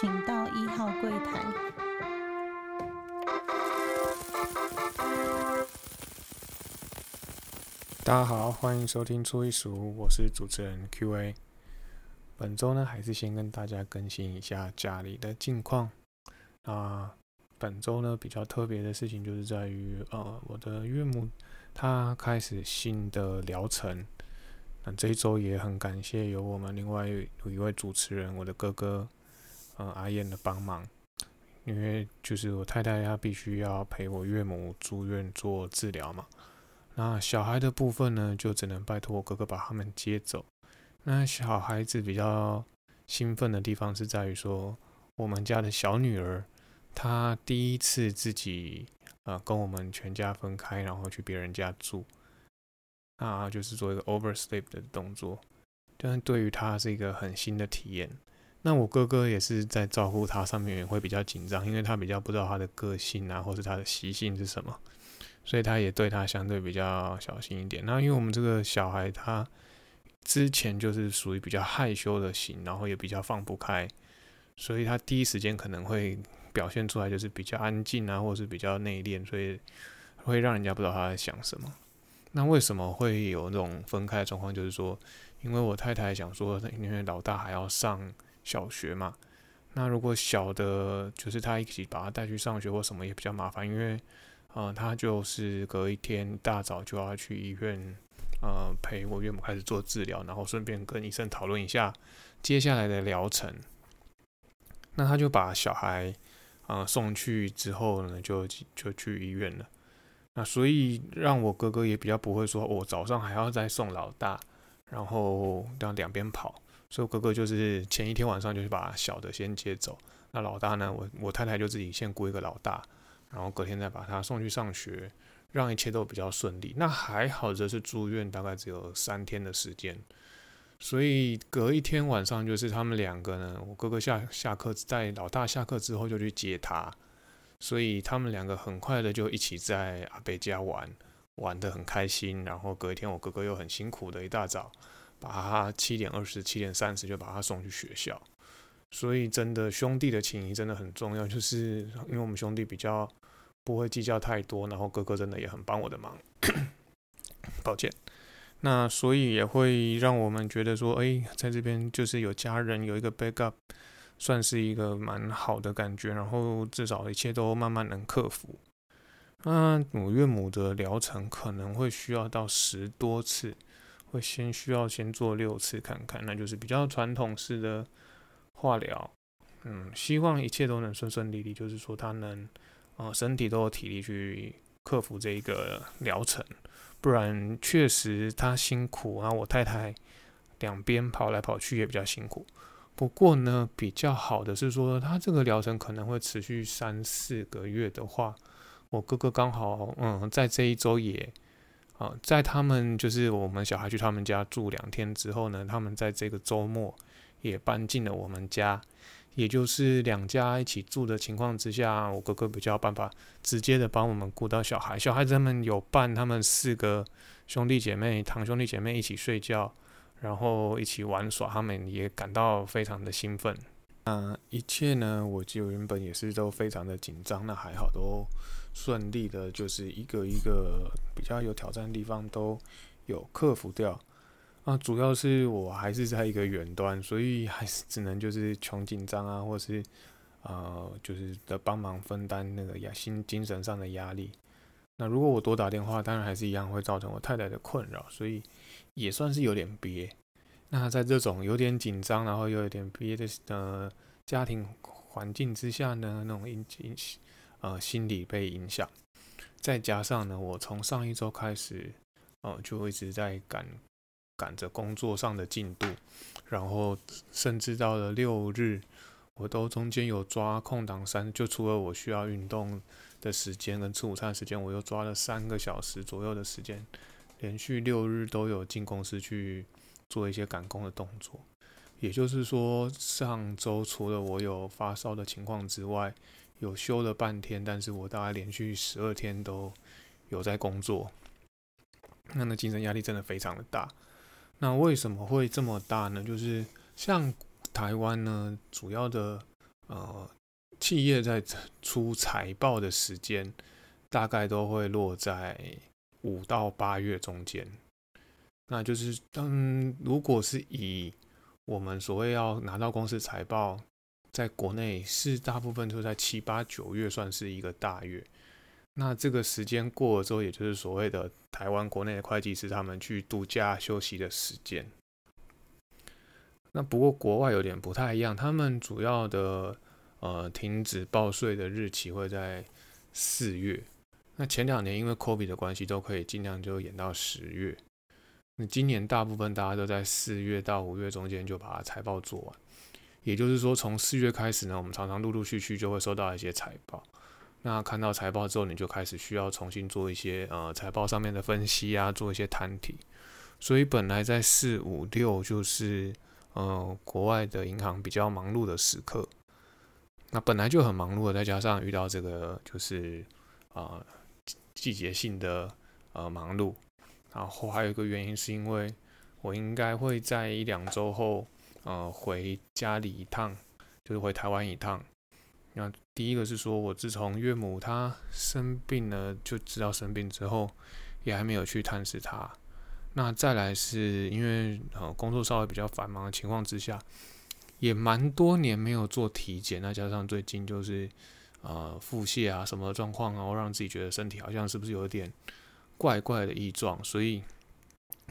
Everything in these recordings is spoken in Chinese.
请到一号柜台。大家好，欢迎收听初一数，我是主持人 Q&A。本周呢，还是先跟大家更新一下家里的近况。啊本周呢，比较特别的事情就是在于，呃，我的岳母她开始新的疗程。那这一周也很感谢有我们另外有一位主持人，我的哥哥，呃，阿燕的帮忙。因为就是我太太她必须要陪我岳母住院做治疗嘛。那小孩的部分呢，就只能拜托我哥哥把他们接走。那小孩子比较兴奋的地方是在于说，我们家的小女儿她第一次自己呃跟我们全家分开，然后去别人家住。那就是做一个 oversleep 的动作，但对于她是一个很新的体验。那我哥哥也是在照顾他上面也会比较紧张，因为他比较不知道他的个性啊，或是他的习性是什么，所以他也对他相对比较小心一点。那因为我们这个小孩他之前就是属于比较害羞的型，然后也比较放不开，所以他第一时间可能会表现出来就是比较安静啊，或是比较内敛，所以会让人家不知道他在想什么。那为什么会有那种分开的状况？就是说，因为我太太想说，因为老大还要上小学嘛。那如果小的，就是他一起把他带去上学或什么也比较麻烦，因为，呃，他就是隔一天大早就要去医院，呃，陪我岳母开始做治疗，然后顺便跟医生讨论一下接下来的疗程。那他就把小孩，呃，送去之后呢，就就去医院了。那所以让我哥哥也比较不会说，我早上还要再送老大，然后这样两边跑。所以我哥哥就是前一天晚上就去把小的先接走，那老大呢，我我太太就自己先雇一个老大，然后隔天再把他送去上学，让一切都比较顺利。那还好，这是住院大概只有三天的时间，所以隔一天晚上就是他们两个呢，我哥哥下下课在老大下课之后就去接他。所以他们两个很快的就一起在阿北家玩，玩得很开心。然后隔一天，我哥哥又很辛苦的一大早，把他七点二十、七点三十就把他送去学校。所以真的兄弟的情谊真的很重要，就是 因为我们兄弟比较不会计较太多，然后哥哥真的也很帮我的忙。抱歉，那所以也会让我们觉得说，哎，在这边就是有家人有一个 backup。算是一个蛮好的感觉，然后至少一切都慢慢能克服。那我岳母的疗程可能会需要到十多次，会先需要先做六次看看，那就是比较传统式的化疗。嗯，希望一切都能顺顺利利，就是说他能啊身体都有体力去克服这一个疗程，不然确实他辛苦啊，我太太两边跑来跑去也比较辛苦。不过呢，比较好的是说，他这个疗程可能会持续三四个月的话，我哥哥刚好，嗯，在这一周也，在他们就是我们小孩去他们家住两天之后呢，他们在这个周末也搬进了我们家，也就是两家一起住的情况之下，我哥哥比较办法直接的帮我们顾到小孩，小孩子们有伴，他们四个兄弟姐妹、堂兄弟姐妹一起睡觉。然后一起玩耍，他们也感到非常的兴奋。那一切呢，我就原本也是都非常的紧张，那还好都顺利的，就是一个一个比较有挑战的地方都有克服掉。啊，主要是我还是在一个远端，所以还是只能就是穷紧张啊，或是呃，就是的帮忙分担那个压心精神上的压力。那如果我多打电话，当然还是一样会造成我太太的困扰，所以。也算是有点憋。那在这种有点紧张，然后又有点憋的呃家庭环境之下呢，那种影影呃心理被影响，再加上呢，我从上一周开始，呃，就一直在赶赶着工作上的进度，然后甚至到了六日，我都中间有抓空档三，就除了我需要运动的时间跟吃午餐时间，我又抓了三个小时左右的时间。连续六日都有进公司去做一些赶工的动作，也就是说，上周除了我有发烧的情况之外，有休了半天，但是我大概连续十二天都有在工作，那那精神压力真的非常的大。那为什么会这么大呢？就是像台湾呢，主要的呃，企业在出财报的时间大概都会落在五到八月中间。那就是，当如果是以我们所谓要拿到公司财报，在国内是大部分都在七八九月算是一个大月。那这个时间过了之后，也就是所谓的台湾国内的会计师他们去度假休息的时间。那不过国外有点不太一样，他们主要的呃停止报税的日期会在四月。那前两年因为 COVID 的关系，都可以尽量就延到十月。那今年大部分大家都在四月到五月中间就把财报做完，也就是说从四月开始呢，我们常常陆陆续续就会收到一些财报。那看到财报之后，你就开始需要重新做一些呃财报上面的分析啊，做一些摊题。所以本来在四五六就是呃国外的银行比较忙碌的时刻，那本来就很忙碌的，再加上遇到这个就是啊季节性的呃忙碌。然后还有一个原因是因为我应该会在一两周后，呃，回家里一趟，就是回台湾一趟。那第一个是说，我自从岳母她生病了，就知道生病之后，也还没有去探视她。那再来是因为呃工作稍微比较繁忙的情况之下，也蛮多年没有做体检。那加上最近就是呃腹泻啊什么状况，然后让自己觉得身体好像是不是有点。怪怪的异状，所以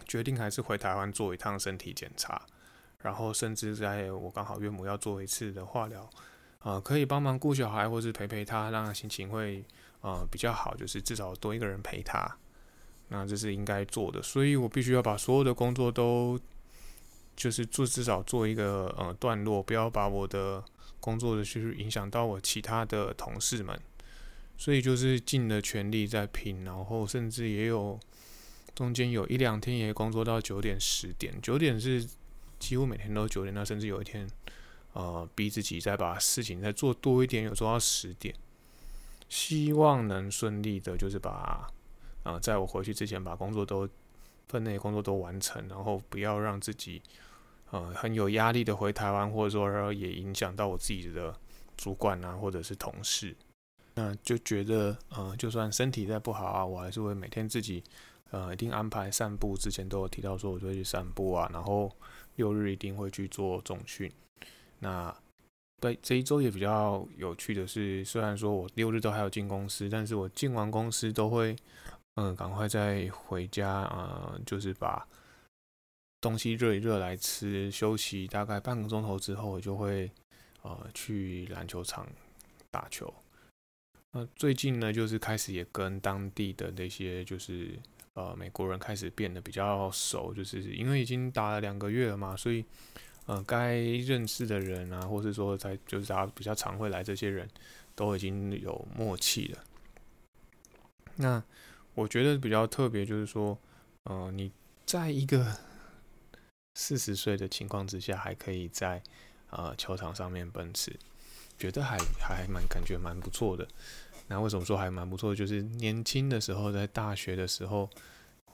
决定还是回台湾做一趟身体检查，然后甚至在我刚好岳母要做一次的化疗，呃，可以帮忙顾小孩，或是陪陪他，让他心情会呃比较好，就是至少多一个人陪他，那这是应该做的，所以我必须要把所有的工作都就是做至少做一个呃段落，不要把我的工作的去影响到我其他的同事们。所以就是尽了全力在拼，然后甚至也有中间有一两天也工作到九点十点，九点是几乎每天都九点，那甚至有一天，呃，逼自己再把事情再做多一点，有做到十点，希望能顺利的，就是把啊，在我回去之前把工作都分内工作都完成，然后不要让自己呃很有压力的回台湾，或者说然后也影响到我自己的主管啊，或者是同事。那就觉得，呃，就算身体再不好啊，我还是会每天自己，呃，一定安排散步。之前都有提到说，我就会去散步啊，然后六日一定会去做重训。那对这一周也比较有趣的是，虽然说我六日都还有进公司，但是我进完公司都会，嗯，赶快再回家，呃，就是把东西热一热来吃，休息大概半个钟头之后，我就会，呃，去篮球场打球。那最近呢，就是开始也跟当地的那些就是呃美国人开始变得比较熟，就是因为已经打了两个月了嘛，所以呃该认识的人啊，或是说在就是他比较常会来这些人都已经有默契了。那我觉得比较特别就是说，呃你在一个 四十岁的情况之下，还可以在呃球场上面奔驰。觉得还还蛮感觉蛮不错的。那为什么说还蛮不错？就是年轻的时候，在大学的时候，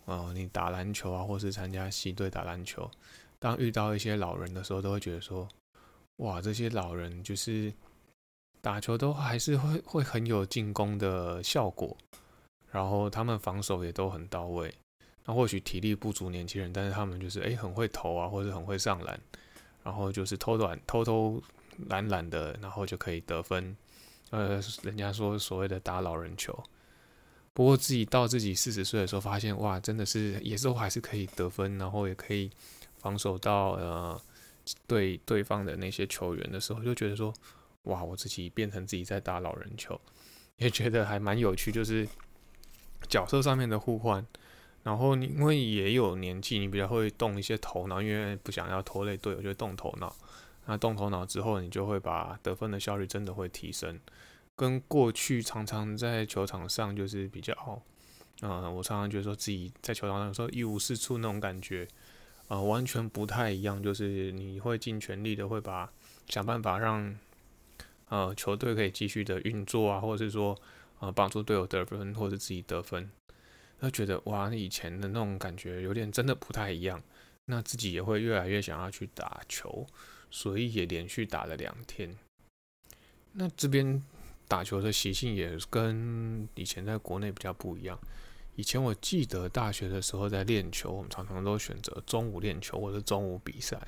哦，你打篮球啊，或是参加系队打篮球，当遇到一些老人的时候，都会觉得说，哇，这些老人就是打球都还是会会很有进攻的效果，然后他们防守也都很到位。那或许体力不足年轻人，但是他们就是哎很会投啊，或者很会上篮，然后就是偷短偷偷。懒懒的，然后就可以得分。呃，人家说所谓的打老人球。不过自己到自己四十岁的时候，发现哇，真的是也是还是可以得分，然后也可以防守到呃对对方的那些球员的时候，就觉得说哇，我自己变成自己在打老人球，也觉得还蛮有趣，就是角色上面的互换。然后你因为也有年纪，你比较会动一些头脑，因为不想要拖累队友，就动头脑。那动头脑之后，你就会把得分的效率真的会提升，跟过去常常在球场上就是比较，嗯，我常常觉得说自己在球场上说一无是处那种感觉，啊，完全不太一样。就是你会尽全力的会把想办法让，呃，球队可以继续的运作啊，或者是说，呃，帮助队友得分，或者自己得分，那觉得哇，以前的那种感觉有点真的不太一样。那自己也会越来越想要去打球。所以也连续打了两天。那这边打球的习性也跟以前在国内比较不一样。以前我记得大学的时候在练球，我们常常都选择中午练球或者中午比赛。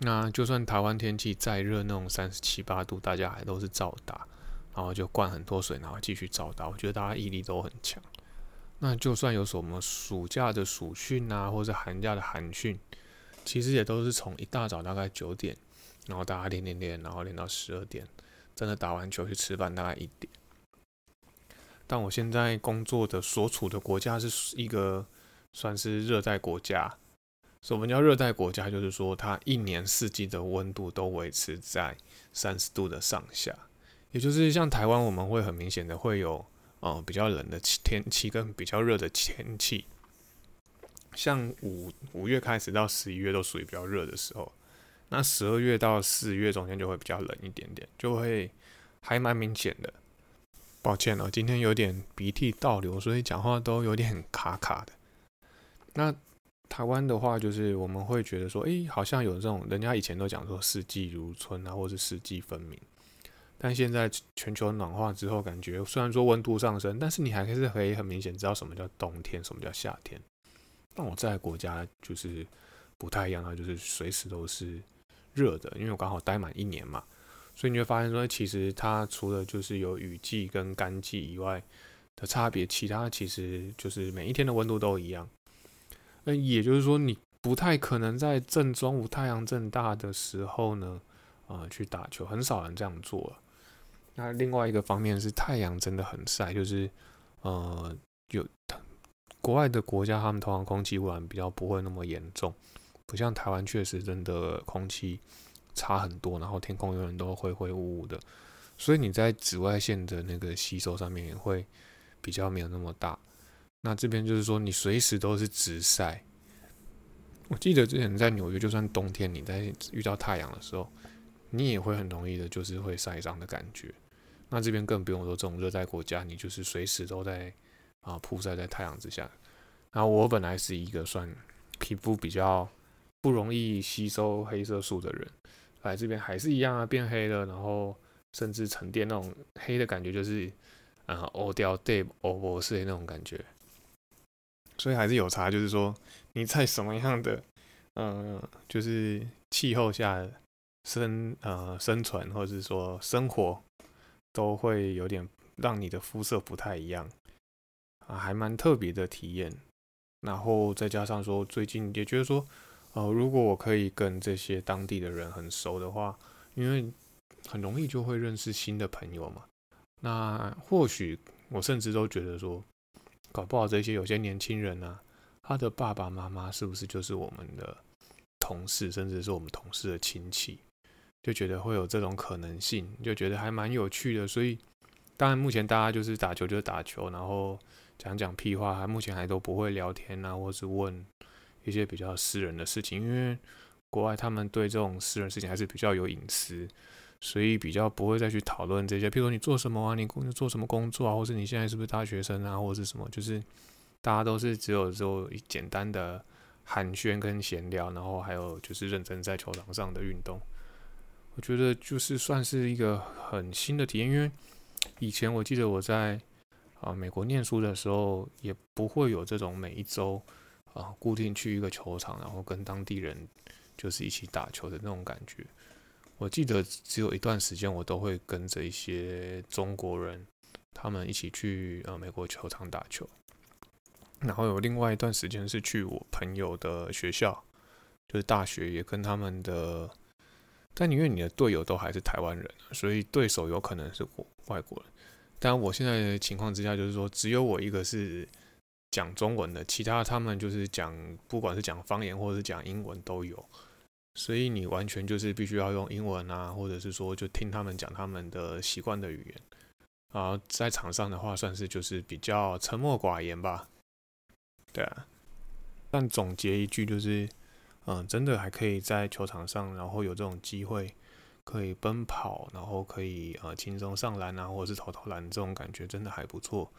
那就算台湾天气再热，那种三十七八度，大家还都是照打，然后就灌很多水，然后继续照打。我觉得大家毅力都很强。那就算有什么暑假的暑训啊，或者寒假的寒训，其实也都是从一大早大概九点，然后大家练练练，然后练到十二点，真的打完球去吃饭大概一点。但我现在工作的所处的国家是一个算是热带国家。什么叫热带国家？就是说它一年四季的温度都维持在三十度的上下，也就是像台湾，我们会很明显的会有。哦，比较冷的天气跟比较热的天气，像五五月开始到十一月都属于比较热的时候，那十二月到四月中间就会比较冷一点点，就会还蛮明显的。抱歉了，今天有点鼻涕倒流，所以讲话都有点卡卡的。那台湾的话，就是我们会觉得说，诶，好像有这种人家以前都讲说四季如春啊，或是四季分明。但现在全球暖化之后，感觉虽然说温度上升，但是你还是可以很明显知道什么叫冬天，什么叫夏天。那我在国家就是不太一样，它就是随时都是热的，因为我刚好待满一年嘛，所以你会发现说，其实它除了就是有雨季跟干季以外的差别，其他其实就是每一天的温度都一样。那也就是说，你不太可能在正中午太阳正大的时候呢，啊，去打球，很少人这样做了。那另外一个方面是太阳真的很晒，就是呃有国外的国家，他们通常空气污染比较不会那么严重，不像台湾确实真的空气差很多，然后天空永远都灰灰雾雾的，所以你在紫外线的那个吸收上面也会比较没有那么大。那这边就是说你随时都是直晒，我记得之前在纽约，就算冬天你在遇到太阳的时候，你也会很容易的就是会晒伤的感觉。那这边更不用说，这种热带国家，你就是随时都在啊曝晒在太阳之下。然后我本来是一个算皮肤比较不容易吸收黑色素的人，来这边还是一样啊，变黑了，然后甚至沉淀那种黑的感觉，就是啊欧掉 day 欧博士那种感觉。所以还是有差，就是说你在什么样的嗯，就是气候下生呃生存，或者是说生活。都会有点让你的肤色不太一样啊，还蛮特别的体验。然后再加上说，最近也觉得说，呃，如果我可以跟这些当地的人很熟的话，因为很容易就会认识新的朋友嘛。那或许我甚至都觉得说，搞不好这些有些年轻人呢，他的爸爸妈妈是不是就是我们的同事，甚至是我们同事的亲戚？就觉得会有这种可能性，就觉得还蛮有趣的。所以，当然目前大家就是打球就是打球，然后讲讲屁话，还目前还都不会聊天啊，或是问一些比较私人的事情。因为国外他们对这种私人事情还是比较有隐私，所以比较不会再去讨论这些。譬如说你做什么啊，你工作做什么工作啊，或是你现在是不是大学生啊，或者是什么，就是大家都是只有做简单的寒暄跟闲聊，然后还有就是认真在球场上的运动。我觉得就是算是一个很新的体验，因为以前我记得我在啊美国念书的时候，也不会有这种每一周啊固定去一个球场，然后跟当地人就是一起打球的那种感觉。我记得只有一段时间，我都会跟着一些中国人，他们一起去呃美国球场打球。然后有另外一段时间是去我朋友的学校，就是大学，也跟他们的。但因为你的队友都还是台湾人，所以对手有可能是外国人。但我现在的情况之下，就是说只有我一个是讲中文的，其他他们就是讲，不管是讲方言或者是讲英文都有。所以你完全就是必须要用英文啊，或者是说就听他们讲他们的习惯的语言。啊，在场上的话，算是就是比较沉默寡言吧。对啊。但总结一句就是。嗯，真的还可以在球场上，然后有这种机会可以奔跑，然后可以呃轻松上篮啊，或者是投投篮，这种感觉真的还不错。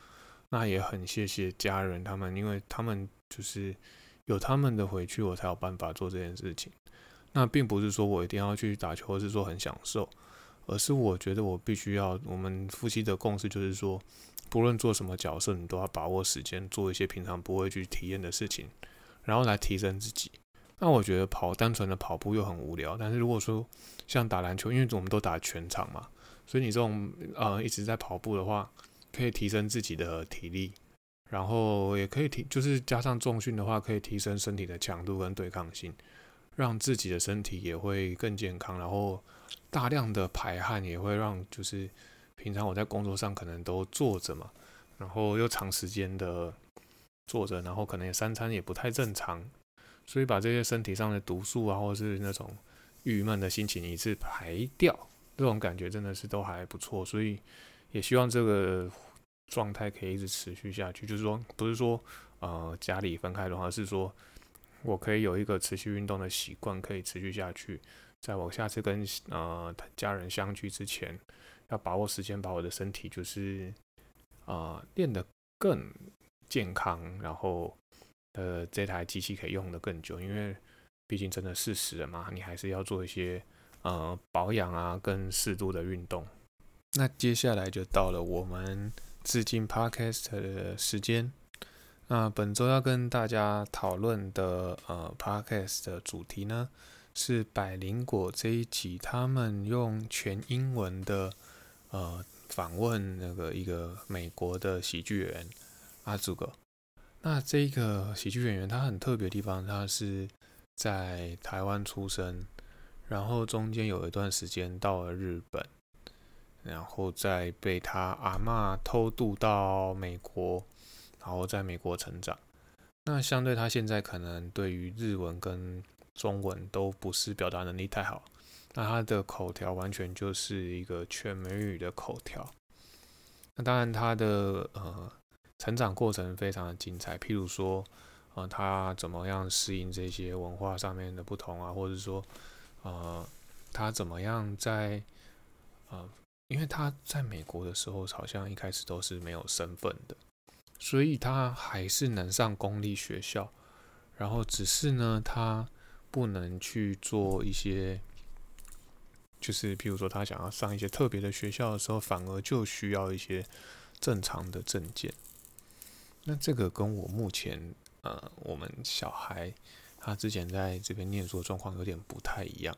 那也很谢谢家人他们，因为他们就是有他们的回去，我才有办法做这件事情。那并不是说我一定要去打球，或是说很享受而是我觉得我必须要，我们夫妻的共识就是说，不论做什么角色，你都要把握时间，做一些平常不会去体验的事情，然后来提升自己。那我觉得跑单纯的跑步又很无聊，但是如果说像打篮球，因为我们都打全场嘛，所以你这种呃一直在跑步的话，可以提升自己的体力，然后也可以提，就是加上重训的话，可以提升身体的强度跟对抗性，让自己的身体也会更健康，然后。大量的排汗也会让，就是平常我在工作上可能都坐着嘛，然后又长时间的坐着，然后可能三餐也不太正常，所以把这些身体上的毒素啊，或者是那种郁闷的心情一次排掉，这种感觉真的是都还不错，所以也希望这个状态可以一直持续下去。就是说，不是说呃家里分开的话，是说我可以有一个持续运动的习惯，可以持续下去。在我下次跟呃家人相聚之前，要把握时间，把我的身体就是啊练得更健康，然后呃这台机器可以用的更久，因为毕竟真的四十了嘛，你还是要做一些呃保养啊，更适度的运动。那接下来就到了我们致敬 Podcast 的时间。那本周要跟大家讨论的呃 Podcast 的主题呢？是百灵果这一集，他们用全英文的呃访问那个一个美国的喜剧人阿祖哥。那这个喜剧演员他很特别的地方，他是在台湾出生，然后中间有一段时间到了日本，然后再被他阿妈偷渡到美国，然后在美国成长。那相对他现在可能对于日文跟中文都不是表达能力太好，那他的口条完全就是一个全美语的口条。那当然他的呃成长过程非常的精彩，譬如说，呃他怎么样适应这些文化上面的不同啊，或者说，呃他怎么样在呃，因为他在美国的时候好像一开始都是没有身份的，所以他还是能上公立学校，然后只是呢他。不能去做一些，就是譬如说他想要上一些特别的学校的时候，反而就需要一些正常的证件。那这个跟我目前呃，我们小孩他之前在这边念书的状况有点不太一样。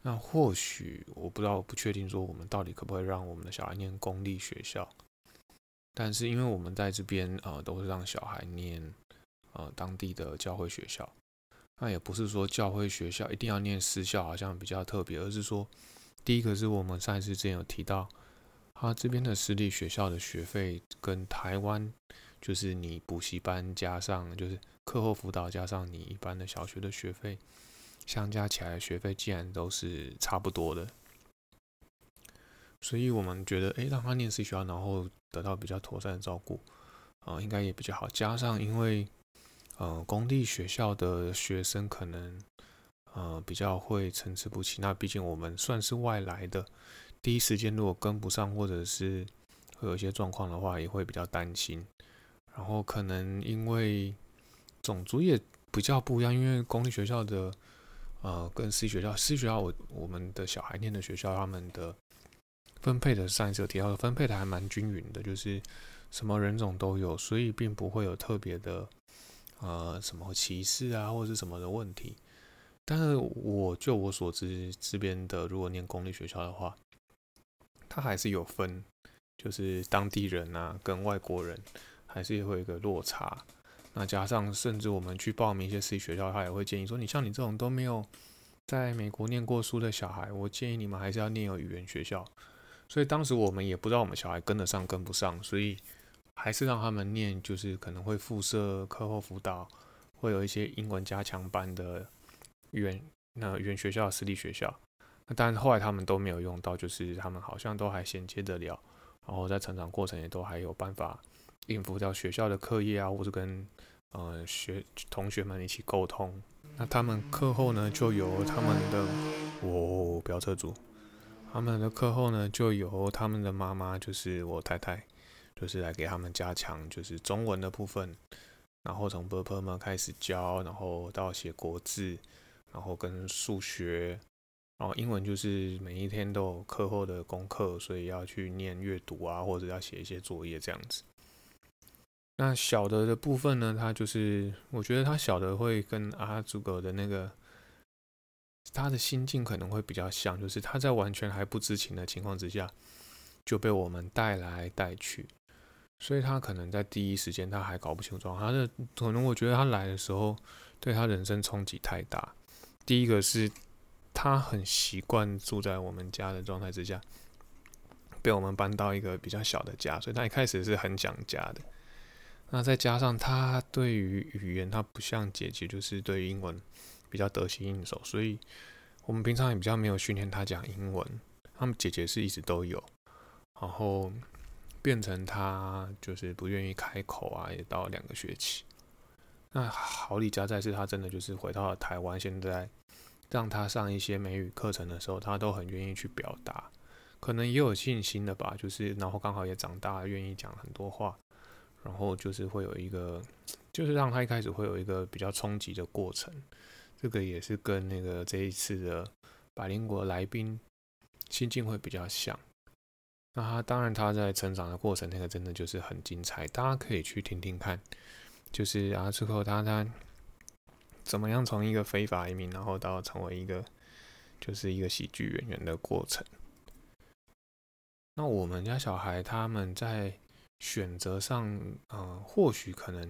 那或许我不知道，不确定说我们到底可不可以让我们的小孩念公立学校。但是因为我们在这边呃，都是让小孩念呃当地的教会学校。那也不是说教会学校一定要念私校，好像比较特别，而是说，第一个是我们上一次之前有提到，他这边的私立学校的学费跟台湾就是你补习班加上就是课后辅导加上你一般的小学的学费，相加起来学费竟然都是差不多的，所以我们觉得，哎，让他念私学校，然后得到比较妥善的照顾，啊，应该也比较好，加上因为。呃，公立学校的学生可能呃比较会参差不齐。那毕竟我们算是外来的，第一时间如果跟不上，或者是会有一些状况的话，也会比较担心。然后可能因为种族也比较不一样，因为公立学校的呃跟私立学校，私立学校我我们的小孩念的学校，他们的分配的上一次有提到的分配的还蛮均匀的，就是什么人种都有，所以并不会有特别的。呃，什么歧视啊，或者是什么的问题？但是我就我所知，这边的如果念公立学校的话，它还是有分，就是当地人啊跟外国人还是会有一个落差。那加上甚至我们去报名一些私立学校，他也会建议说，你像你这种都没有在美国念过书的小孩，我建议你们还是要念有语言学校。所以当时我们也不知道我们小孩跟得上跟不上，所以。还是让他们念，就是可能会附设课后辅导，会有一些英文加强班的语言那语言学校、私立学校。那但是后来他们都没有用到，就是他们好像都还衔接得了，然后在成长过程也都还有办法应付掉学校的课业啊，或者跟呃学同学们一起沟通。那他们课后呢，就由他们的我飙车主，他们的课后呢，就由他们的妈妈，就是我太太。就是来给他们加强，就是中文的部分，然后从 b u r p l e 开始教，然后到写国字，然后跟数学，然后英文就是每一天都有课后的功课，所以要去念阅读啊，或者要写一些作业这样子。那小的的部分呢，他就是我觉得他小的会跟阿祖狗的那个他的心境可能会比较像，就是他在完全还不知情的情况之下就被我们带来带去，所以他可能在第一时间他还搞不清楚他的可能，我觉得他来的时候对他人生冲击太大。第一个是。他很习惯住在我们家的状态之下，被我们搬到一个比较小的家，所以他一开始是很想家的。那再加上他对于语言，他不像姐姐，就是对英文比较得心应手，所以我们平常也比较没有训练他讲英文。他们姐姐是一直都有，然后变成他就是不愿意开口啊，也到两个学期。那好李家在是，他真的就是回到了台湾，现在。让他上一些美语课程的时候，他都很愿意去表达，可能也有信心的吧。就是，然后刚好也长大，愿意讲很多话，然后就是会有一个，就是让他一开始会有一个比较冲击的过程。这个也是跟那个这一次的百灵国来宾心境会比较像。那他当然他在成长的过程，那个真的就是很精彩，大家可以去听听看。就是啊，之后他他。怎么样从一个非法移民，然后到成为一个就是一个喜剧演员的过程？那我们家小孩他们在选择上，嗯，或许可能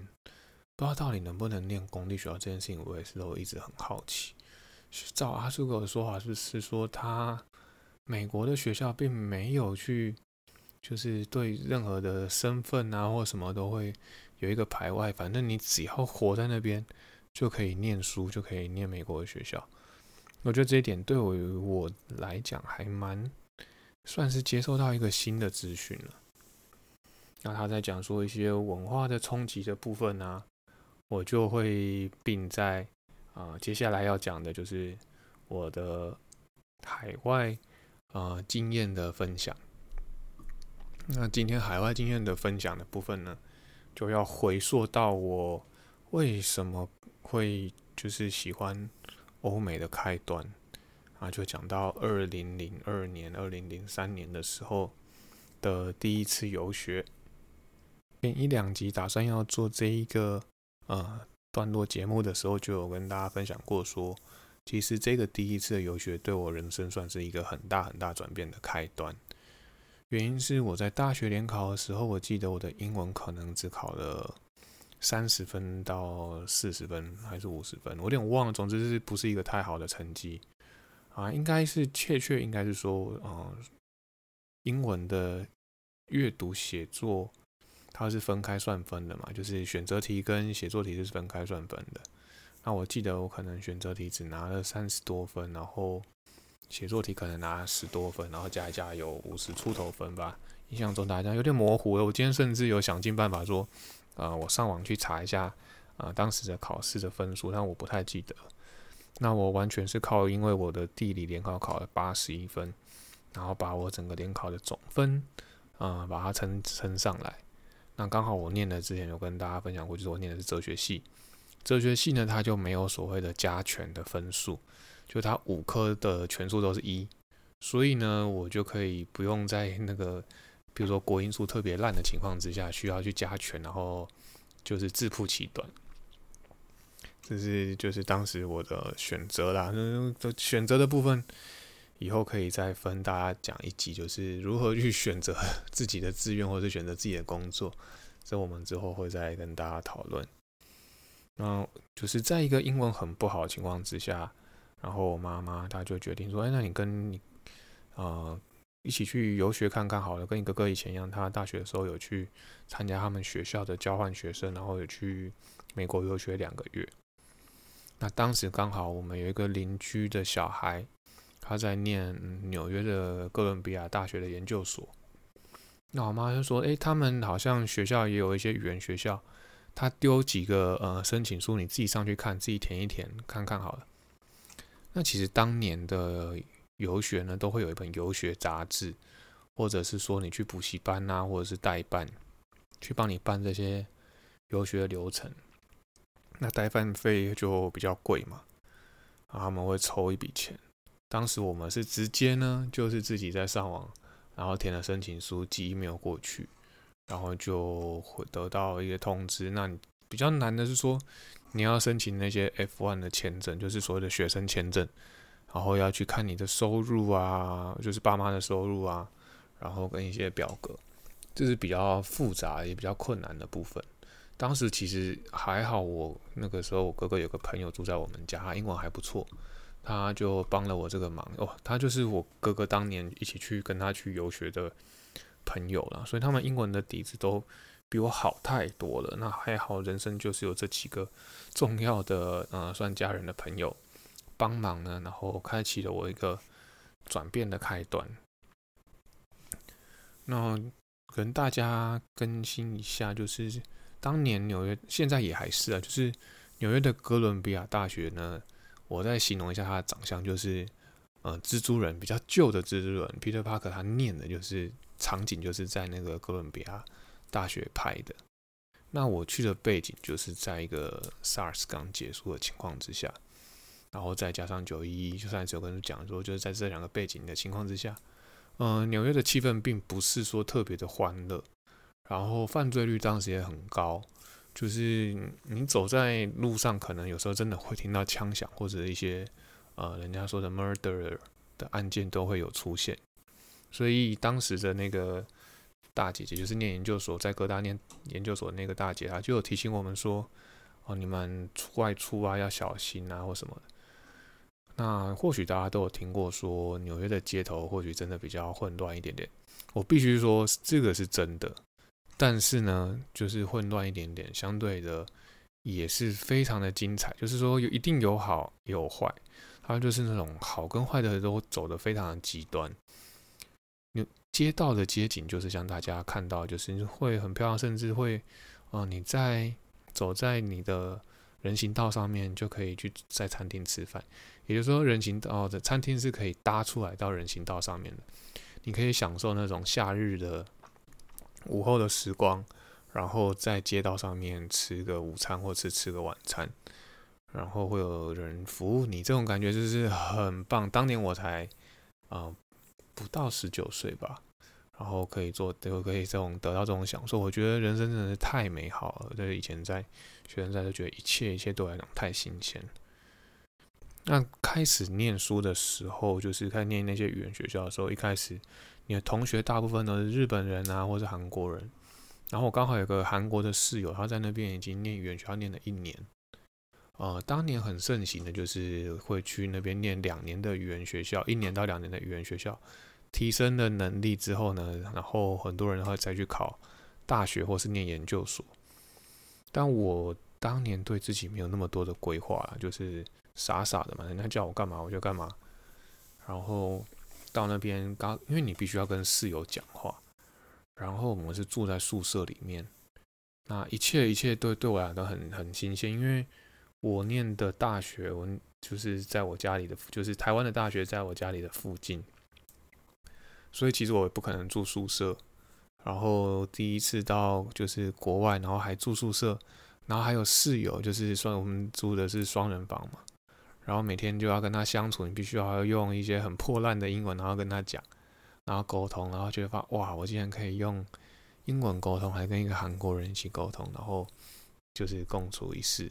不知道到底能不能念公立学校这件事情，我也是都一直很好奇。照阿叔哥的说法，是是说他美国的学校并没有去，就是对任何的身份啊或什么都会有一个排外，反正你只要活在那边。就可以念书，就可以念美国的学校。我觉得这一点对我我来讲还蛮算是接受到一个新的资讯了。那他在讲说一些文化的冲击的部分呢，我就会并在啊接下来要讲的就是我的海外啊经验的分享。那今天海外经验的分享的部分呢，就要回溯到我为什么。会就是喜欢欧美的开端啊，就讲到二零零二年、二零零三年的时候的第一次游学。前一两集打算要做这一个呃段落节目的时候，就有跟大家分享过，说其实这个第一次的游学对我人生算是一个很大很大转变的开端。原因是我在大学联考的时候，我记得我的英文可能只考了。三十分到四十分还是五十分，我有点忘了。总之是不是一个太好的成绩啊？应该是确切应该是说，嗯，英文的阅读写作它是分开算分的嘛，就是选择题跟写作题是分开算分的。那我记得我可能选择题只拿了三十多分，然后写作题可能拿十多分，然后加一加有五十出头分吧。印象中大家有点模糊了。我今天甚至有想尽办法说。啊，我上网去查一下，啊，当时的考试的分数，但我不太记得。那我完全是靠，因为我的地理联考考了八十一分，然后把我整个联考的总分，啊，把它撑撑上来。那刚好我念的之前有跟大家分享过，就是我念的是哲学系。哲学系呢，它就没有所谓的加权的分数，就它五科的全数都是一，所以呢，我就可以不用在那个。比如说国音数特别烂的情况之下，需要去加权，然后就是自曝其短，这是就是当时我的选择啦。嗯，选择的部分以后可以再分大家讲一集，就是如何去选择 自己的志愿或者选择自己的工作，这我们之后会再跟大家讨论。然后就是在一个英文很不好的情况之下，然后我妈妈她就决定说：“哎，那你跟你啊。”一起去游学看看好了，跟你哥哥以前一样，他大学的时候有去参加他们学校的交换学生，然后有去美国游学两个月。那当时刚好我们有一个邻居的小孩，他在念纽约的哥伦比亚大学的研究所。那我妈就说：“诶，他们好像学校也有一些语言学校，他丢几个呃申请书，你自己上去看，自己填一填看看好了。”那其实当年的。游学呢，都会有一本游学杂志，或者是说你去补习班啊，或者是代办，去帮你办这些游学的流程。那代办费就比较贵嘛，然后他们会抽一笔钱。当时我们是直接呢，就是自己在上网，然后填了申请书，寄 email 过去，然后就会得到一个通知。那比较难的是说，你要申请那些 F1 的签证，就是所谓的学生签证，然后要去看你的收入啊，就是爸妈的收入啊，然后跟一些表格，这是比较复杂也比较困难的部分。当时其实还好，我那个时候我哥哥有个朋友住在我们家，英文还不错，他就帮了我这个忙哦。他就是我哥哥当年一起去跟他去游学的朋友了，所以他们英文的底子都比我好太多了。那还好，人生就是有这几个重要的，呃，算家人的朋友帮忙呢，然后开启了我一个转变的开端。那跟大家更新一下，就是。当年纽约，现在也还是啊，就是纽约的哥伦比亚大学呢。我再形容一下他的长相，就是呃，蜘蛛人比较旧的蜘蛛人。Peter Parker 他念的就是场景，就是在那个哥伦比亚大学拍的。那我去的背景就是在一个 SARS 刚结束的情况之下，然后再加上九一一，就上一次有跟你讲说，就是在这两个背景的情况之下，嗯，纽约的气氛并不是说特别的欢乐。然后犯罪率当时也很高，就是你走在路上，可能有时候真的会听到枪响，或者一些呃人家说的 murder 的案件都会有出现。所以当时的那个大姐姐，就是念研究所，在各大念研究所那个大姐，她就有提醒我们说：“哦，你们外出啊要小心啊，或什么的。”那或许大家都有听过说，纽约的街头或许真的比较混乱一点点。我必须说，这个是真的。但是呢，就是混乱一点点，相对的也是非常的精彩。就是说，有一定有好有坏，它就是那种好跟坏的都走得非常的极端。有街道的街景，就是像大家看到，就是会很漂亮，甚至会，哦，你在走在你的人行道上面，就可以去在餐厅吃饭。也就是说，人行道的餐厅是可以搭出来到人行道上面的，你可以享受那种夏日的。午后的时光，然后在街道上面吃个午餐，或是吃个晚餐，然后会有人服务你，这种感觉就是很棒。当年我才啊不到十九岁吧，然后可以做，就可以这种得到这种享受，我觉得人生真的是太美好了。就是以前在学生在就觉得一切一切对我来讲太新鲜。那开始念书的时候，就是开念那些语言学校的时候，一开始。你的同学大部分都是日本人啊，或是韩国人。然后我刚好有个韩国的室友，他在那边已经念语言学校念了一年。呃，当年很盛行的就是会去那边念两年的语言学校，一年到两年的语言学校，提升了能力之后呢，然后很多人会再去考大学或是念研究所。但我当年对自己没有那么多的规划，就是傻傻的嘛，人家叫我干嘛我就干嘛，然后。到那边刚，因为你必须要跟室友讲话，然后我们是住在宿舍里面，那一切一切都对我来都很很新鲜，因为我念的大学，我就是在我家里的，就是台湾的大学，在我家里的附近，所以其实我也不可能住宿舍，然后第一次到就是国外，然后还住宿舍，然后还有室友，就是算我们租的是双人房嘛。然后每天就要跟他相处，你必须要用一些很破烂的英文，然后跟他讲，然后沟通，然后就会发哇，我竟然可以用英文沟通，还跟一个韩国人一起沟通，然后就是共处一室。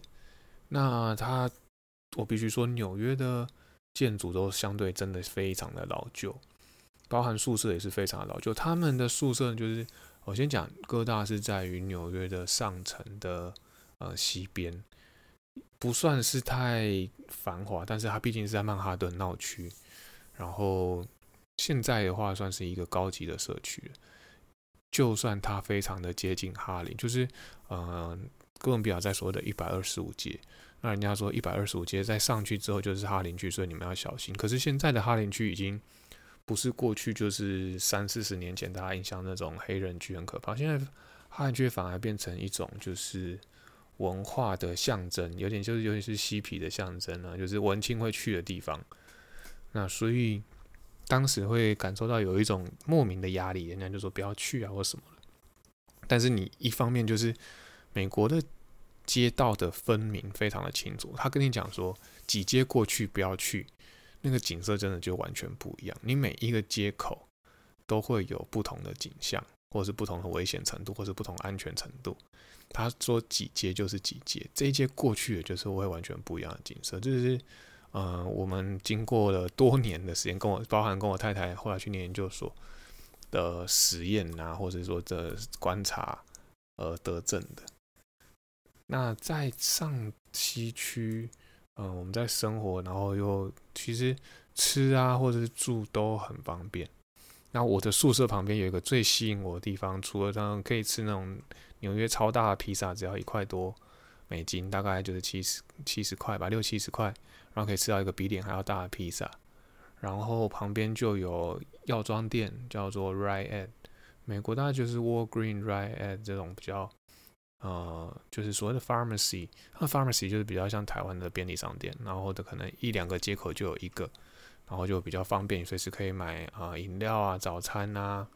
那他，我必须说，纽约的建筑都相对真的非常的老旧，包含宿舍也是非常的老旧。他们的宿舍就是，我先讲，哥大是在于纽约的上层的呃西边。不算是太繁华，但是它毕竟是在曼哈顿闹区，然后现在的话算是一个高级的社区。就算它非常的接近哈林，就是呃哥伦比亚在所谓的一百二十五街，那人家说一百二十五街再上去之后就是哈林区，所以你们要小心。可是现在的哈林区已经不是过去就是三四十年前大家印象那种黑人区很可怕，现在哈林区反而变成一种就是。文化的象征，有点就是，尤其是嬉皮的象征啊，就是文青会去的地方。那所以当时会感受到有一种莫名的压力，人家就说不要去啊或什么但是你一方面就是美国的街道的分明非常的清楚，他跟你讲说几街过去不要去，那个景色真的就完全不一样。你每一个街口都会有不同的景象，或者是不同的危险程度，或是不同安全程度。他说几阶就是几阶，这一阶过去，就是会完全不一样的景色。就是，呃，我们经过了多年的时间，跟我包含跟我太太后来去念研究所的实验啊，或者说的观察而得证的。那在上西区，嗯，我们在生活，然后又其实吃啊，或者是住都很方便。那我的宿舍旁边有一个最吸引我的地方，除了这样可以吃那种纽约超大的披萨，只要一块多美金，大概就是七十七十块吧，六七十块，然后可以吃到一个比脸还要大的披萨。然后旁边就有药妆店，叫做 Rite Aid，美国大概就是 Walgreen、Rite Aid 这种比较。呃，就是所谓的 pharmacy，那 pharmacy 就是比较像台湾的便利商店，然后的可能一两个街口就有一个，然后就比较方便，随时可以买啊饮料啊、早餐啊，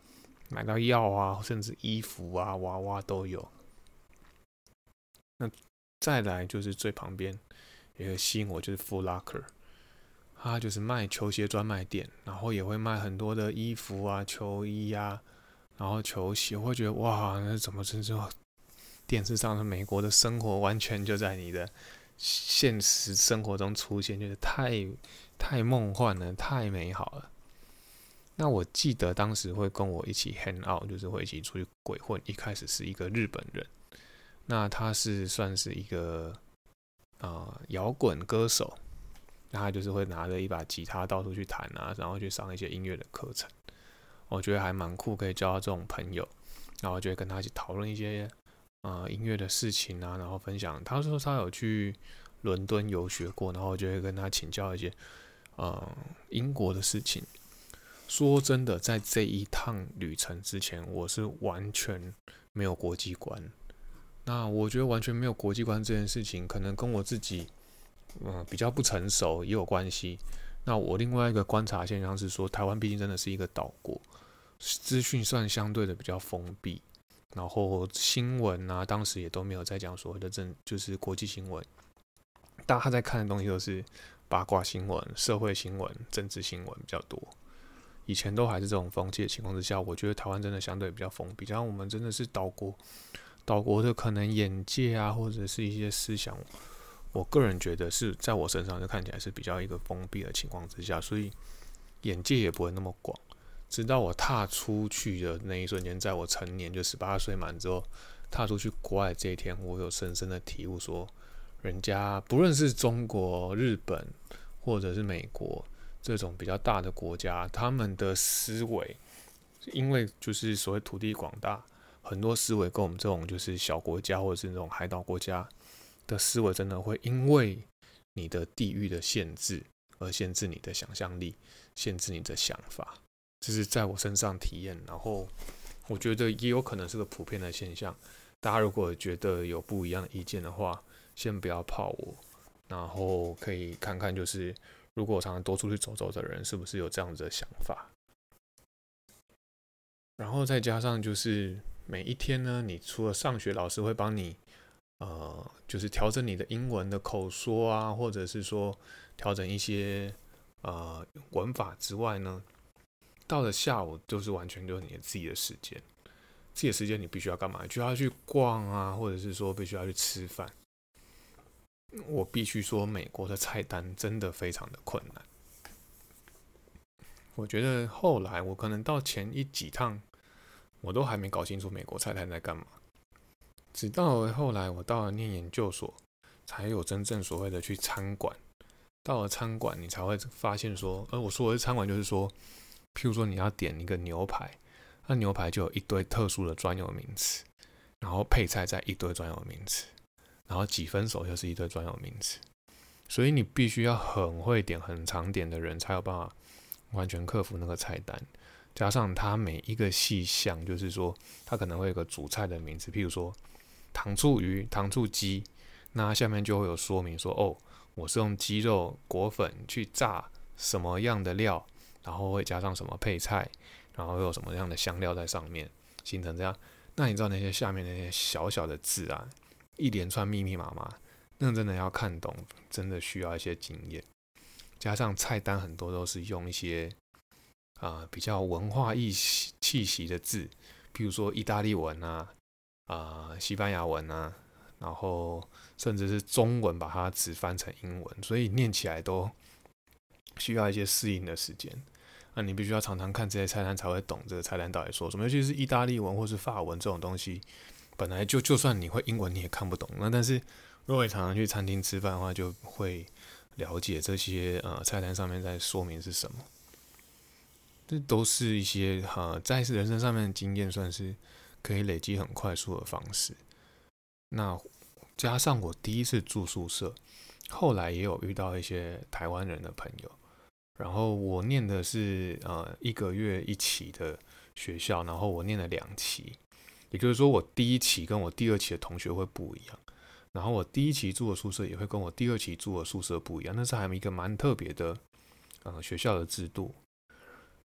买到药啊，甚至衣服啊、娃娃都有。那再来就是最旁边有一个吸引我，就是 Full Locker，它就是卖球鞋专卖店，然后也会卖很多的衣服啊、球衣啊，然后球鞋，我会觉得哇，那怎么真正。电视上的美国的生活完全就在你的现实生活中出现，就是太太梦幻了，太美好了。那我记得当时会跟我一起 hang out，就是会一起出去鬼混。一开始是一个日本人，那他是算是一个啊摇滚歌手，他就是会拿着一把吉他到处去弹啊，然后去上一些音乐的课程。我觉得还蛮酷，可以交到这种朋友，然后就会跟他一起讨论一些。啊，音乐的事情啊，然后分享。他说他有去伦敦游学过，然后就会跟他请教一些呃英国的事情。说真的，在这一趟旅程之前，我是完全没有国际观。那我觉得完全没有国际观这件事情，可能跟我自己嗯比较不成熟也有关系。那我另外一个观察现象是说，台湾毕竟真的是一个岛国，资讯算相对的比较封闭。然后新闻啊，当时也都没有在讲所谓的政，就是国际新闻。大家在看的东西都是八卦新闻、社会新闻、政治新闻比较多。以前都还是这种风气的情况之下，我觉得台湾真的相对比较封闭。像我们真的是岛国，岛国的可能眼界啊，或者是一些思想，我个人觉得是在我身上就看起来是比较一个封闭的情况之下，所以眼界也不会那么广。直到我踏出去的那一瞬间，在我成年就十八岁满之后，踏出去国外这一天，我有深深的体悟，说人家不论是中国、日本或者是美国这种比较大的国家，他们的思维，因为就是所谓土地广大，很多思维跟我们这种就是小国家或者是那种海岛国家的思维，真的会因为你的地域的限制而限制你的想象力，限制你的想法。这是在我身上体验，然后我觉得也有可能是个普遍的现象。大家如果觉得有不一样的意见的话，先不要泡我，然后可以看看，就是如果我常常多出去走走的人，是不是有这样子的想法。然后再加上就是每一天呢，你除了上学，老师会帮你，呃，就是调整你的英文的口说啊，或者是说调整一些呃文法之外呢。到了下午，就是完全就是你自己的时间，自己的时间你必须要干嘛？就要去逛啊，或者是说必须要去吃饭。我必须说，美国的菜单真的非常的困难。我觉得后来我可能到前一几趟，我都还没搞清楚美国菜单在干嘛。直到后来我到了念研究所，才有真正所谓的去餐馆。到了餐馆，你才会发现说，呃，我说的是餐馆就是说。譬如说你要点一个牛排，那牛排就有一堆特殊的专有名词，然后配菜在一堆专有名词，然后几分熟又是一堆专有名词，所以你必须要很会点、很常点的人才有办法完全克服那个菜单。加上它每一个细项，就是说它可能会有个主菜的名字，譬如说糖醋鱼、糖醋鸡，那下面就会有说明说，哦，我是用鸡肉裹粉去炸什么样的料。然后会加上什么配菜，然后又有什么样的香料在上面，形成这样。那你知道那些下面那些小小的字啊，一连串密密麻麻，那真的要看懂，真的需要一些经验。加上菜单很多都是用一些啊比较文化意气息的字，比如说意大利文啊、啊西班牙文啊，然后甚至是中文把它直翻成英文，所以念起来都需要一些适应的时间。那你必须要常常看这些菜单才会懂这个菜单到底说什么，尤其是意大利文或是法文这种东西，本来就就算你会英文你也看不懂。那但是如果你常常去餐厅吃饭的话，就会了解这些呃菜单上面在说明是什么。这都是一些呃在人生上面的经验，算是可以累积很快速的方式。那加上我第一次住宿舍，后来也有遇到一些台湾人的朋友。然后我念的是呃一个月一期的学校，然后我念了两期，也就是说我第一期跟我第二期的同学会不一样，然后我第一期住的宿舍也会跟我第二期住的宿舍不一样，那是还有一个蛮特别的呃学校的制度。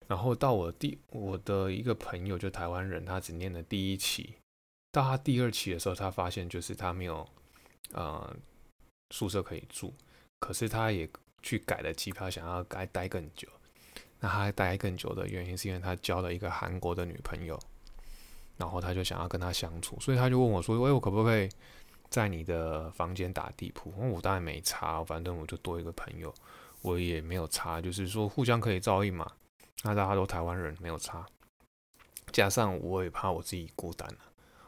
然后到我第我的一个朋友就台湾人，他只念了第一期，到他第二期的时候，他发现就是他没有呃宿舍可以住，可是他也。去改了机票，想要待待更久。那他待更久的原因是因为他交了一个韩国的女朋友，然后他就想要跟他相处，所以他就问我说：“喂，我可不可以在你的房间打地铺？”我当然没差，反正我就多一个朋友，我也没有差，就是说互相可以照应嘛。那大家都台湾人，没有差。加上我也怕我自己孤单了。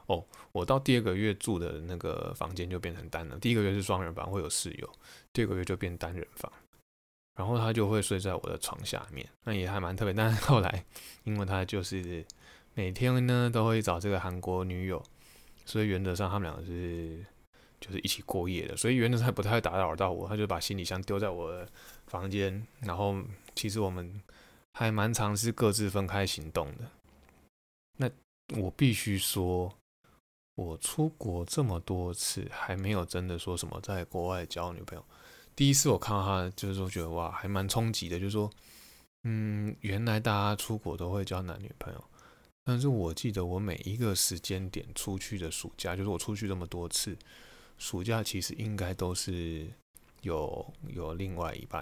哦，我到第二个月住的那个房间就变成单了。第一个月是双人房，会有室友；第二个月就变单人房。然后他就会睡在我的床下面，那也还蛮特别。但是后来，因为他就是每天呢都会找这个韩国女友，所以原则上他们两个是就是一起过夜的，所以原则上不太打扰到我。他就把行李箱丢在我的房间，然后其实我们还蛮尝试各自分开行动的。那我必须说，我出国这么多次，还没有真的说什么在国外交女朋友。第一次我看到他，就是说觉得哇，还蛮冲击的。就是说，嗯，原来大家出国都会交男女朋友，但是我记得我每一个时间点出去的暑假，就是我出去这么多次，暑假其实应该都是有有另外一半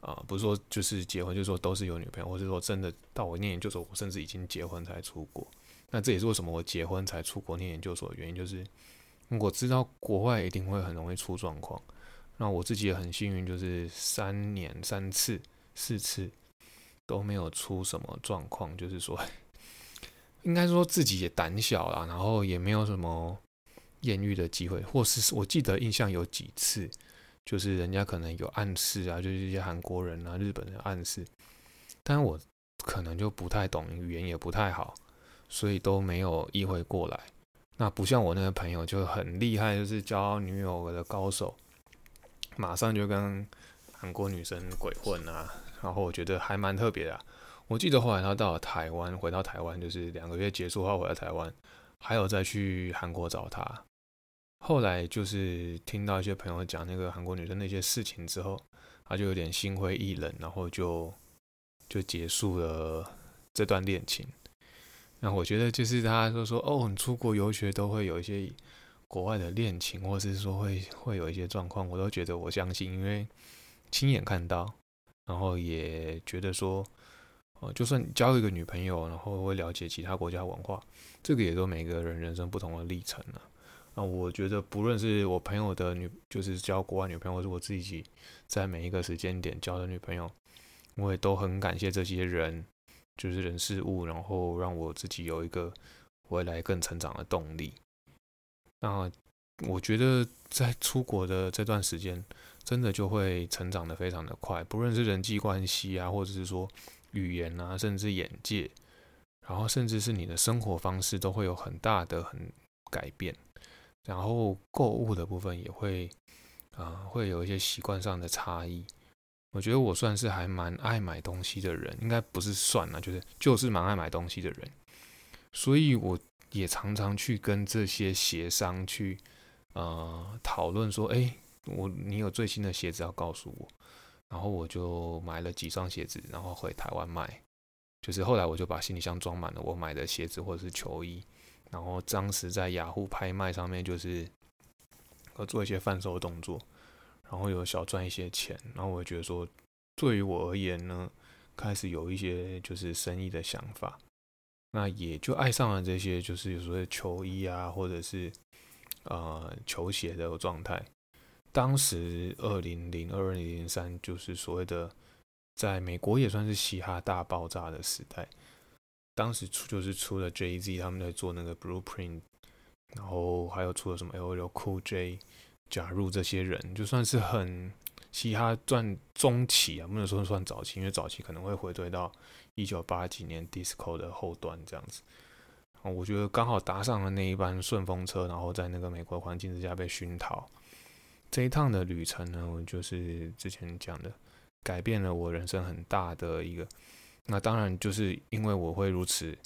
啊，不是说就是结婚，就是说都是有女朋友，或者说真的到我念研究所，我甚至已经结婚才出国。那这也是为什么我结婚才出国念研究所的原因，就是我知道国外一定会很容易出状况。那我自己也很幸运，就是三年三次、四次都没有出什么状况，就是说，应该说自己也胆小啦，然后也没有什么艳遇的机会，或是我记得印象有几次，就是人家可能有暗示啊，就是一些韩国人啊、日本人暗示，但我可能就不太懂语言，也不太好，所以都没有意会过来。那不像我那个朋友就很厉害，就是交女友的高手。马上就跟韩国女生鬼混啊，然后我觉得还蛮特别的。我记得后来他到了台湾，回到台湾就是两个月结束后回到台湾，还有再去韩国找他。后来就是听到一些朋友讲那个韩国女生那些事情之后，他就有点心灰意冷，然后就就结束了这段恋情。那我觉得就是他说说哦，你出国游学都会有一些。国外的恋情，或是说会会有一些状况，我都觉得我相信，因为亲眼看到，然后也觉得说，哦，就算交一个女朋友，然后会了解其他国家文化，这个也都每个人人生不同的历程了。那我觉得，不论是我朋友的女，就是交国外女朋友，或是我自己在每一个时间点交的女朋友，我也都很感谢这些人，就是人事物，然后让我自己有一个未来更成长的动力。那我觉得在出国的这段时间，真的就会成长的非常的快，不论是人际关系啊，或者是说语言啊，甚至眼界，然后甚至是你的生活方式都会有很大的很改变。然后购物的部分也会啊，会有一些习惯上的差异。我觉得我算是还蛮爱买东西的人，应该不是算了，就是就是蛮爱买东西的人，所以我。也常常去跟这些协商去，呃，讨论说，哎，我你有最新的鞋子要告诉我，然后我就买了几双鞋子，然后回台湾卖。就是后来我就把行李箱装满了我买的鞋子或者是球衣，然后当时在雅虎拍卖上面就是做一些贩售动作，然后有小赚一些钱，然后我觉得说对于我而言呢，开始有一些就是生意的想法，那也就爱上了这些就是所谓球衣啊，或者是呃球鞋的状态。当时二零零二零零三就是所谓的在美国也算是嘻哈大爆炸的时代。当时出就是出了 Jay Z 他们在做那个 Blueprint，然后还有出了什么 LL Cool J，加入这些人就算是很嘻哈算中期啊，不能说算早期，因为早期可能会回退到一九八几年 Disco 的后端这样子。我觉得刚好搭上了那一班顺风车，然后在那个美国环境之下被熏陶。这一趟的旅程呢，我就是之前讲的，改变了我人生很大的一个。那当然，就是因为我会如此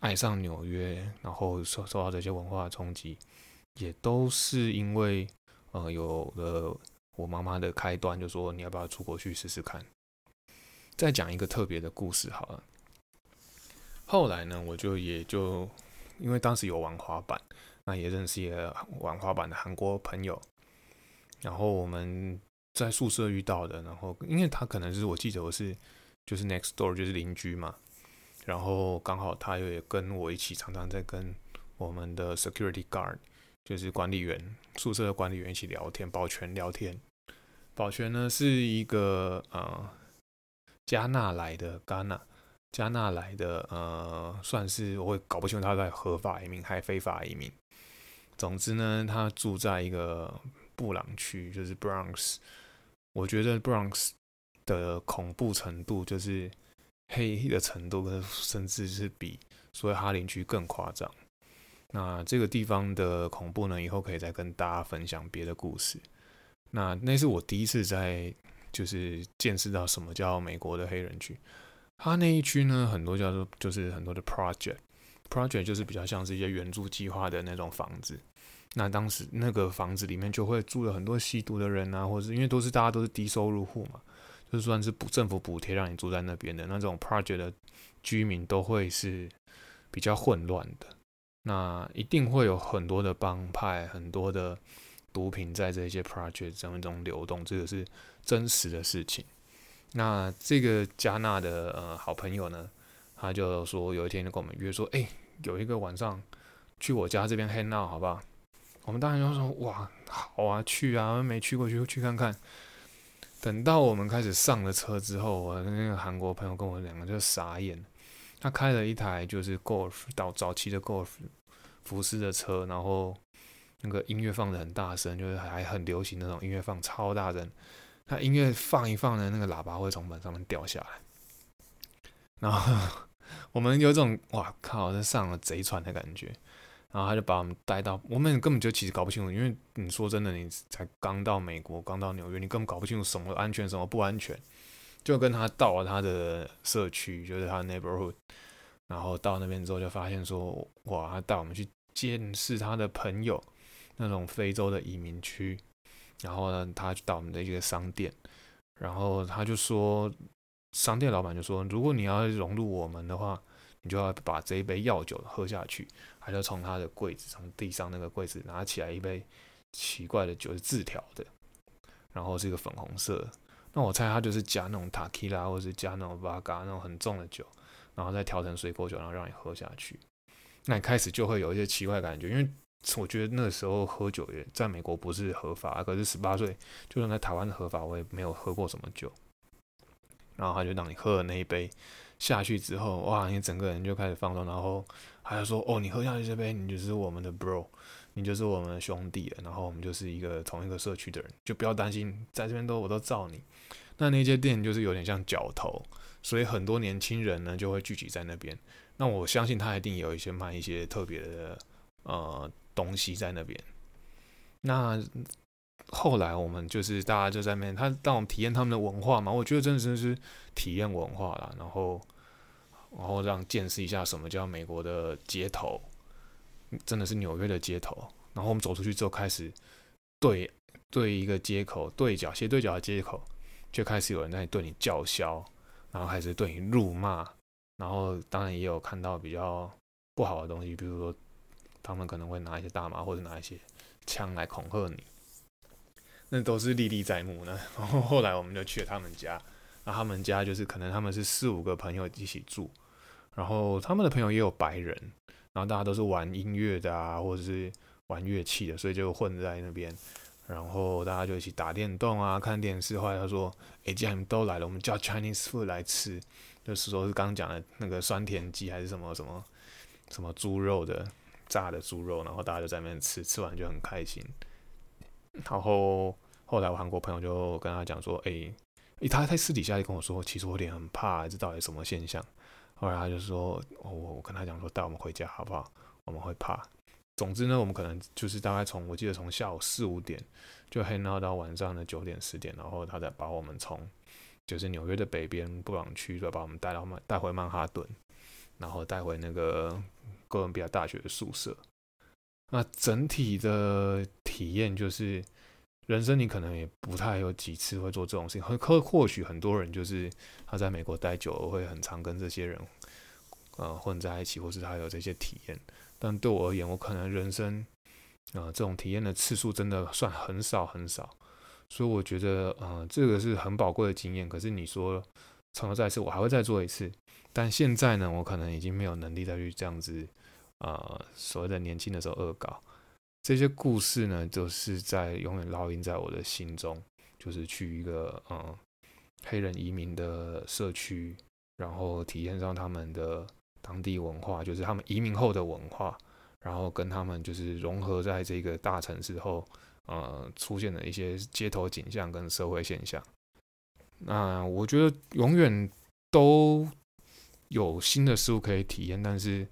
爱上纽约，然后受受到这些文化冲击，也都是因为呃有了我妈妈的开端，就说你要不要出国去试试看。再讲一个特别的故事好了。后来呢，我就也就因为当时有玩滑板，那也认识一个玩滑板的韩国朋友，然后我们在宿舍遇到的，然后因为他可能是我记得我是。就是 next door 就是邻居嘛，然后刚好他也跟我一起常常在跟我们的 security guard，就是管理员宿舍的管理员一起聊天，保全聊天。保全呢是一个呃加纳来的，加纳加纳来的呃，算是我会搞不清楚他在合法移民还非法移民。总之呢，他住在一个布朗区，就是 Bronx。我觉得 Bronx。的恐怖程度，就是黑的程度，甚至是比所谓哈林区更夸张。那这个地方的恐怖呢，以后可以再跟大家分享别的故事。那那是我第一次在就是见识到什么叫美国的黑人区。它那一区呢，很多叫做就是很多的 project，project 就是比较像是一些援助计划的那种房子。那当时那个房子里面就会住了很多吸毒的人啊，或者是因为都是大家都是低收入户嘛。就算是补政府补贴让你住在那边的那种 project 的居民都会是比较混乱的，那一定会有很多的帮派、很多的毒品在这些 project 当中流动，这个是真实的事情。那这个加纳的呃好朋友呢，他就说有一天就跟我们约说，哎，有一个晚上去我家这边 hang out 好不好？我们当然就说哇，好啊，去啊，没去过去去看看。等到我们开始上了车之后，我那个韩国朋友跟我两个就傻眼。他开了一台就是 Golf 到早期的 Golf 福斯的车，然后那个音乐放的很大声，就是还很流行那种音乐放超大声。他音乐放一放呢，那个喇叭会从门上面掉下来。然后 我们有种哇靠，这上了贼船的感觉。然后他就把我们带到，我们根本就其实搞不清楚，因为你说真的，你才刚到美国，刚到纽约，你根本搞不清楚什么安全，什么不安全。就跟他到了他的社区，就是他的 neighborhood，然后到那边之后就发现说，哇，他带我们去见识他的朋友那种非洲的移民区。然后呢，他就到我们的一个商店，然后他就说，商店老板就说，如果你要融入我们的话。你就要把这一杯药酒喝下去，还就从他的柜子，从地上那个柜子拿起来一杯奇怪的酒，是自调的，然后是一个粉红色。那我猜他就是加那种塔 q 拉，或者是加那种 v 嘎那种很重的酒，然后再调成水果酒，然后让你喝下去。那你开始就会有一些奇怪感觉，因为我觉得那个时候喝酒也在美国不是合法，可是十八岁就算在台湾合法，我也没有喝过什么酒。然后他就让你喝了那一杯。下去之后，哇，你整个人就开始放松，然后还说，哦，你喝下去这杯，你就是我们的 bro，你就是我们的兄弟了，然后我们就是一个同一个社区的人，就不要担心，在这边都我都罩你。那那间店就是有点像角头，所以很多年轻人呢就会聚集在那边。那我相信他一定有一些卖一些特别的呃东西在那边。那后来我们就是大家就在那边，他让我们体验他们的文化嘛，我觉得真的真是体验文化啦，然后然后让见识一下什么叫美国的街头，真的是纽约的街头。然后我们走出去之后，开始对对一个街口对角斜对角的街口，就开始有人在对你叫嚣，然后开始对你辱骂，然后当然也有看到比较不好的东西，比如说他们可能会拿一些大麻或者拿一些枪来恐吓你。那都是历历在目呢。然后后来我们就去了他们家，那他们家就是可能他们是四五个朋友一起住，然后他们的朋友也有白人，然后大家都是玩音乐的啊，或者是玩乐器的，所以就混在那边。然后大家就一起打电动啊，看电视。后来他说：“哎，既然你们都来了，我们叫 Chinese food 来吃，就是说是刚刚讲的那个酸甜鸡还是什么什么什么猪肉的炸的猪肉。”然后大家就在那边吃，吃完就很开心。然后后来我韩国朋友就跟他讲说：“哎，哎，他在私底下就跟我说，其实我有点很怕，这到底什么现象？”后来他就说：“我我跟他讲说，带我们回家好不好？我们会怕。”总之呢，我们可能就是大概从我记得从下午四五点就黑闹到晚上的九点十点，然后他再把我们从就是纽约的北边布朗区，再把我们带到曼带回曼哈顿，然后带回那个哥伦比亚大学的宿舍。那整体的体验就是，人生你可能也不太有几次会做这种事情，或或或许很多人就是他在美国待久了，会很常跟这些人呃混在一起，或是他有这些体验。但对我而言，我可能人生啊这种体验的次数真的算很少很少，所以我觉得呃这个是很宝贵的经验。可是你说重头再次，我还会再做一次。但现在呢，我可能已经没有能力再去这样子啊所谓的年轻的时候恶搞。这些故事呢，就是在永远烙印在我的心中。就是去一个嗯黑人移民的社区，然后体验上他们的。当地文化就是他们移民后的文化，然后跟他们就是融合在这个大城市后，呃，出现的一些街头景象跟社会现象。那我觉得永远都有新的事物可以体验，但是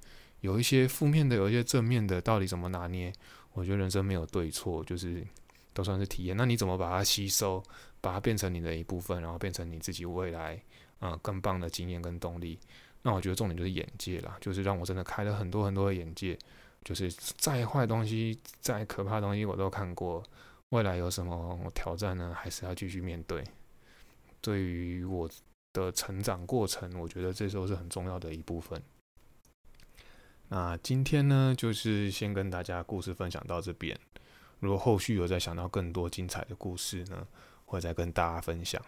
有一些负面的，有一些正面的，到底怎么拿捏？我觉得人生没有对错，就是都算是体验。那你怎么把它吸收，把它变成你的一部分，然后变成你自己未来啊更棒的经验跟动力？那我觉得重点就是眼界啦，就是让我真的开了很多很多的眼界，就是再坏东西、再可怕东西我都看过，未来有什么挑战呢？还是要继续面对。对于我的成长过程，我觉得这时候是很重要的一部分。那今天呢，就是先跟大家故事分享到这边。如果后续有再想到更多精彩的故事呢，会再跟大家分享。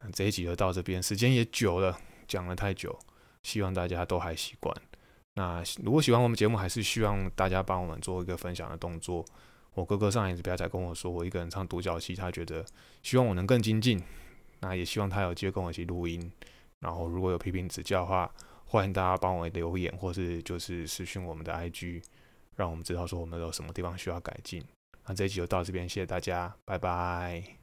那这一集就到这边，时间也久了，讲了太久。希望大家都还习惯。那如果喜欢我们节目，还是希望大家帮我们做一个分享的动作。我哥哥上一次不要再跟我说，我一个人唱独角戏，他觉得希望我能更精进。那也希望他有机会跟我一起录音。然后如果有批评指教的话，欢迎大家帮我留言，或是就是私讯我们的 IG，让我们知道说我们有什么地方需要改进。那这一集就到这边，谢谢大家，拜拜。